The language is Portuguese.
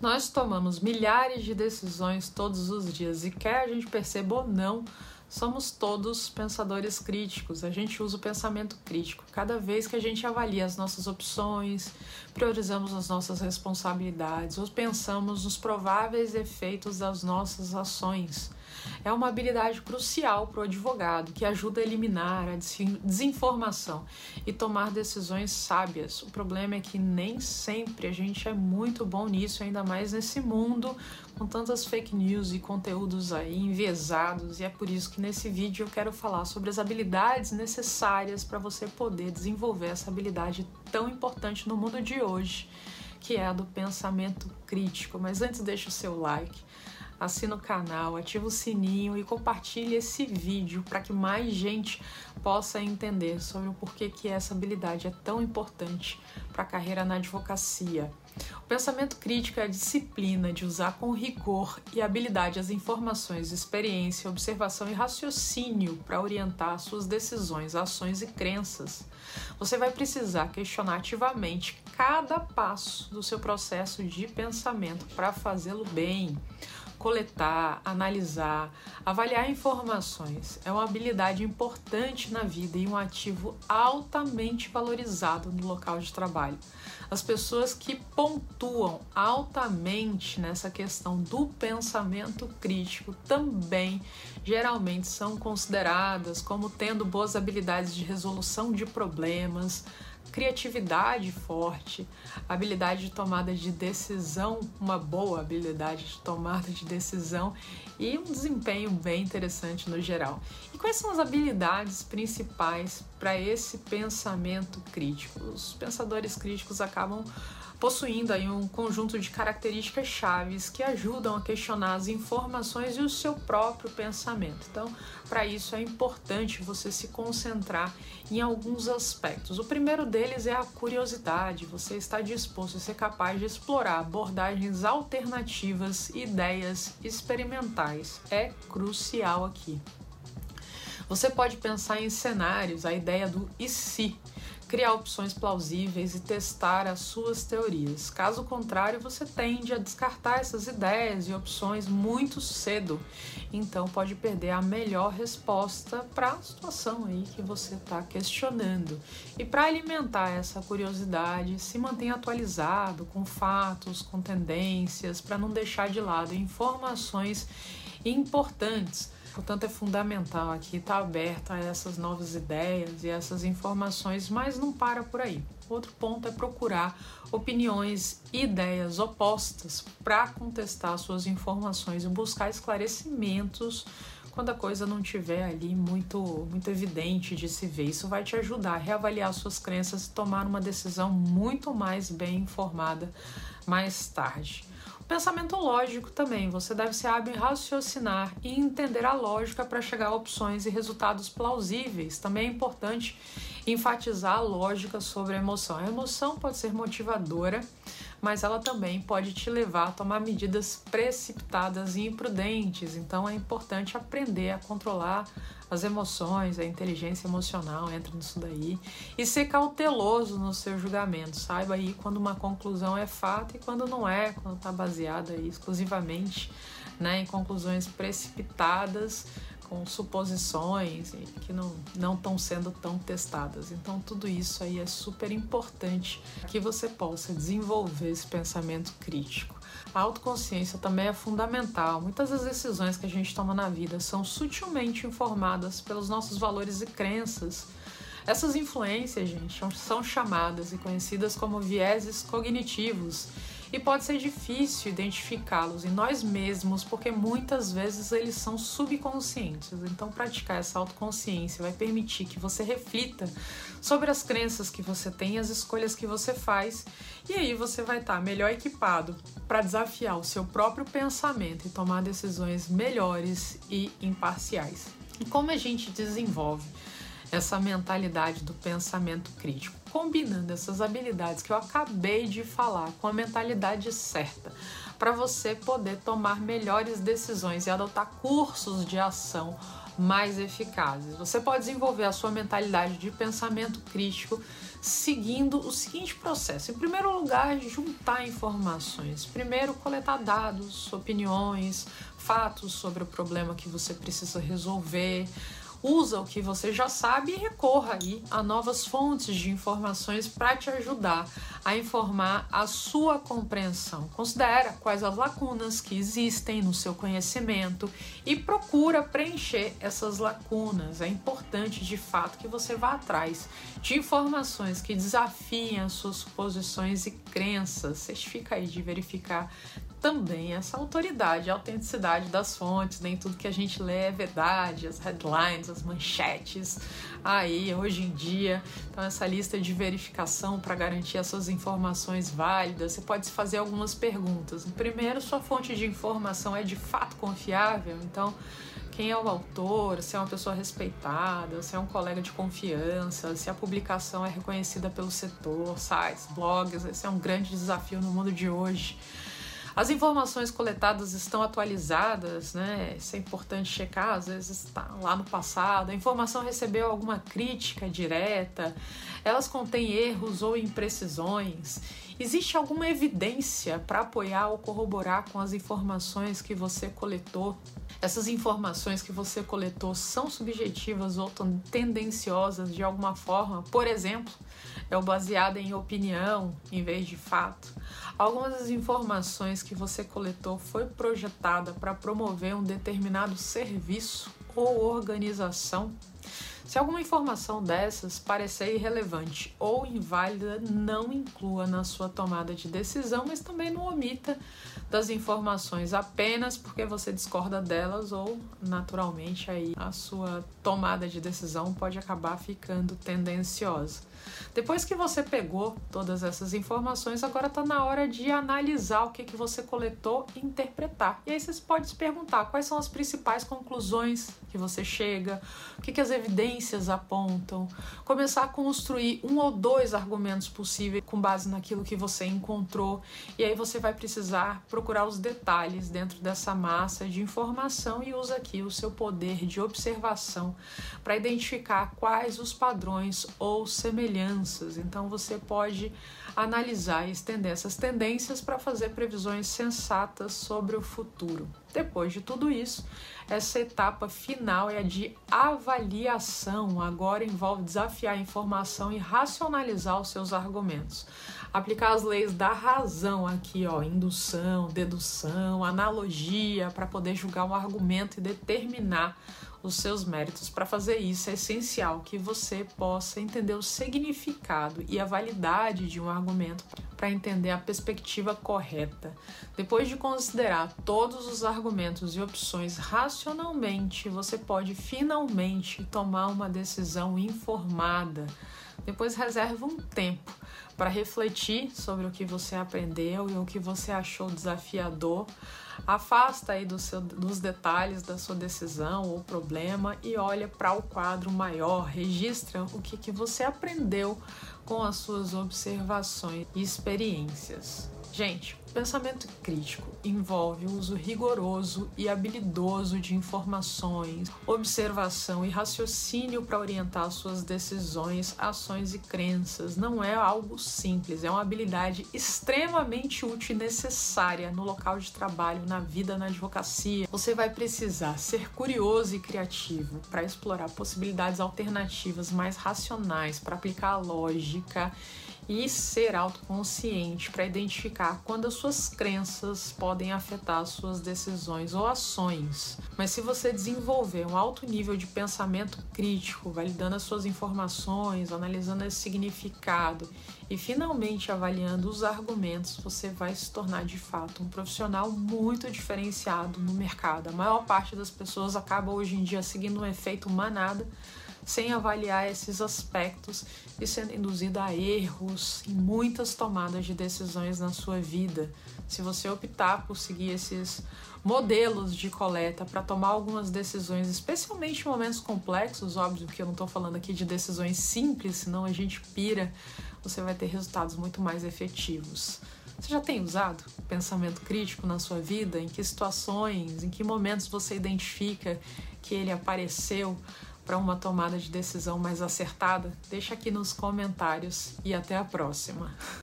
Nós tomamos milhares de decisões todos os dias e quer a gente perceba ou não, somos todos pensadores críticos. A gente usa o pensamento crítico. Cada vez que a gente avalia as nossas opções, priorizamos as nossas responsabilidades ou pensamos nos prováveis efeitos das nossas ações é uma habilidade crucial para o advogado que ajuda a eliminar a desinformação e tomar decisões sábias. O problema é que nem sempre a gente é muito bom nisso, ainda mais nesse mundo com tantas fake news e conteúdos aí enviesados, e é por isso que nesse vídeo eu quero falar sobre as habilidades necessárias para você poder desenvolver essa habilidade tão importante no mundo de hoje, que é a do pensamento crítico. Mas antes deixa o seu like assina o canal, ativa o sininho e compartilhe esse vídeo para que mais gente possa entender sobre o porquê que essa habilidade é tão importante para a carreira na advocacia. O pensamento crítico é a disciplina de usar com rigor e habilidade as informações, experiência, observação e raciocínio para orientar suas decisões, ações e crenças. Você vai precisar questionar ativamente cada passo do seu processo de pensamento para fazê-lo bem coletar, analisar, avaliar informações é uma habilidade importante na vida e um ativo altamente valorizado no local de trabalho. As pessoas que pontuam altamente nessa questão do pensamento crítico também geralmente são consideradas como tendo boas habilidades de resolução de problemas, criatividade forte, habilidade de tomada de decisão, uma boa habilidade de tomada de decisão e um desempenho bem interessante no geral. E quais são as habilidades principais para esse pensamento crítico? Os pensadores críticos acabam possuindo aí um conjunto de características chaves que ajudam a questionar as informações e o seu próprio pensamento. Então, para isso é importante você se concentrar em alguns aspectos. O primeiro deles é a curiosidade. Você está disposto a ser capaz de explorar abordagens alternativas, ideias É crucial aqui. Você pode pensar em cenários, a ideia do e se criar opções plausíveis e testar as suas teorias. Caso contrário, você tende a descartar essas ideias e opções muito cedo, então pode perder a melhor resposta para a situação aí que você está questionando. E para alimentar essa curiosidade, se mantenha atualizado com fatos, com tendências, para não deixar de lado informações importantes Portanto, é fundamental aqui estar aberto a essas novas ideias e essas informações, mas não para por aí. Outro ponto é procurar opiniões e ideias opostas para contestar suas informações e buscar esclarecimentos quando a coisa não estiver ali muito, muito evidente de se ver. Isso vai te ajudar a reavaliar suas crenças e tomar uma decisão muito mais bem informada mais tarde. Pensamento lógico também. Você deve ser hábil em raciocinar e entender a lógica para chegar a opções e resultados plausíveis. Também é importante enfatizar a lógica sobre a emoção. A emoção pode ser motivadora, mas ela também pode te levar a tomar medidas precipitadas e imprudentes. Então é importante aprender a controlar as emoções, a inteligência emocional entra nisso daí e ser cauteloso no seu julgamento. Saiba aí quando uma conclusão é fato e quando não é, quando está baseada exclusivamente né, em conclusões precipitadas com suposições que não estão sendo tão testadas. Então, tudo isso aí é super importante que você possa desenvolver esse pensamento crítico. A autoconsciência também é fundamental. Muitas das decisões que a gente toma na vida são sutilmente informadas pelos nossos valores e crenças. Essas influências, gente, são chamadas e conhecidas como vieses cognitivos e pode ser difícil identificá-los em nós mesmos, porque muitas vezes eles são subconscientes. Então, praticar essa autoconsciência vai permitir que você reflita sobre as crenças que você tem e as escolhas que você faz, e aí você vai estar melhor equipado para desafiar o seu próprio pensamento e tomar decisões melhores e imparciais. E como a gente desenvolve essa mentalidade do pensamento crítico? combinando essas habilidades que eu acabei de falar com a mentalidade certa, para você poder tomar melhores decisões e adotar cursos de ação mais eficazes. Você pode desenvolver a sua mentalidade de pensamento crítico seguindo o seguinte processo. Em primeiro lugar, juntar informações. Primeiro, coletar dados, opiniões, fatos sobre o problema que você precisa resolver usa o que você já sabe e recorra aí a novas fontes de informações para te ajudar a informar a sua compreensão. Considera quais as lacunas que existem no seu conhecimento e procura preencher essas lacunas. É importante de fato que você vá atrás de informações que desafiem as suas suposições e crenças. Certifica aí de verificar também essa autoridade, a autenticidade das fontes, nem tudo que a gente lê é verdade, as headlines, as manchetes aí hoje em dia. Então, essa lista de verificação para garantir as suas informações válidas, você pode fazer algumas perguntas. Primeiro, sua fonte de informação é de fato confiável? Então, quem é o autor, se é uma pessoa respeitada, se é um colega de confiança, se a publicação é reconhecida pelo setor, sites, blogs, esse é um grande desafio no mundo de hoje. As informações coletadas estão atualizadas, né? Isso é importante checar, às vezes está lá no passado. A informação recebeu alguma crítica direta, elas contêm erros ou imprecisões. Existe alguma evidência para apoiar ou corroborar com as informações que você coletou? Essas informações que você coletou são subjetivas ou tendenciosas de alguma forma? Por exemplo, é baseada em opinião em vez de fato? Algumas das informações que você coletou foi projetada para promover um determinado serviço ou organização. Se alguma informação dessas parecer irrelevante ou inválida, não inclua na sua tomada de decisão, mas também não omita das informações apenas porque você discorda delas ou naturalmente aí a sua tomada de decisão pode acabar ficando tendenciosa. Depois que você pegou todas essas informações, agora está na hora de analisar o que, que você coletou e interpretar. E aí você pode se perguntar quais são as principais conclusões que você chega, o que, que as evidências apontam, começar a construir um ou dois argumentos possíveis com base naquilo que você encontrou. E aí você vai precisar os detalhes dentro dessa massa de informação e usa aqui o seu poder de observação para identificar quais os padrões ou semelhanças. Então você pode analisar e estender essas tendências para fazer previsões sensatas sobre o futuro. Depois de tudo isso, essa etapa final é a de avaliação. Agora envolve desafiar a informação e racionalizar os seus argumentos. Aplicar as leis da razão aqui, ó, indução, dedução, analogia, para poder julgar um argumento e determinar os seus méritos. Para fazer isso, é essencial que você possa entender o significado e a validade de um argumento para entender a perspectiva correta. Depois de considerar todos os argumentos e opções racionalmente, você pode finalmente tomar uma decisão informada. Depois reserva um tempo para refletir sobre o que você aprendeu e o que você achou desafiador Afasta aí do seu, dos detalhes da sua decisão ou problema e olha para o quadro maior, registra o que, que você aprendeu com as suas observações e experiências. Gente, pensamento crítico envolve o uso rigoroso e habilidoso de informações, observação e raciocínio para orientar suas decisões, ações e crenças. Não é algo simples, é uma habilidade extremamente útil e necessária no local de trabalho, na vida, na advocacia. Você vai precisar ser curioso e criativo para explorar possibilidades alternativas mais racionais, para aplicar a lógica e ser autoconsciente para identificar quando as suas crenças podem afetar as suas decisões ou ações. Mas se você desenvolver um alto nível de pensamento crítico, validando as suas informações, analisando esse significado e finalmente avaliando os argumentos, você vai se tornar de fato um profissional muito diferenciado no mercado. A maior parte das pessoas acaba hoje em dia seguindo um efeito manada sem avaliar esses aspectos e sendo induzido a erros em muitas tomadas de decisões na sua vida. Se você optar por seguir esses modelos de coleta para tomar algumas decisões, especialmente em momentos complexos, óbvio que eu não estou falando aqui de decisões simples, senão a gente pira, você vai ter resultados muito mais efetivos. Você já tem usado pensamento crítico na sua vida? Em que situações, em que momentos você identifica que ele apareceu? Para uma tomada de decisão mais acertada? Deixa aqui nos comentários e até a próxima.